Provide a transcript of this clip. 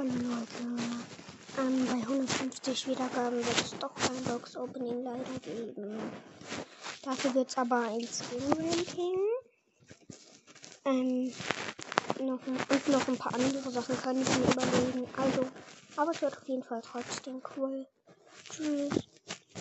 Hallo Leute. Ähm, bei 150 Wiedergaben wird es doch ein Box-Opening leider geben. Dafür wird es aber ein Skin-Ranking. Ähm, noch, und noch ein paar andere Sachen kann ich mir überlegen. Also, aber es wird auf jeden Fall trotzdem cool. Tschüss.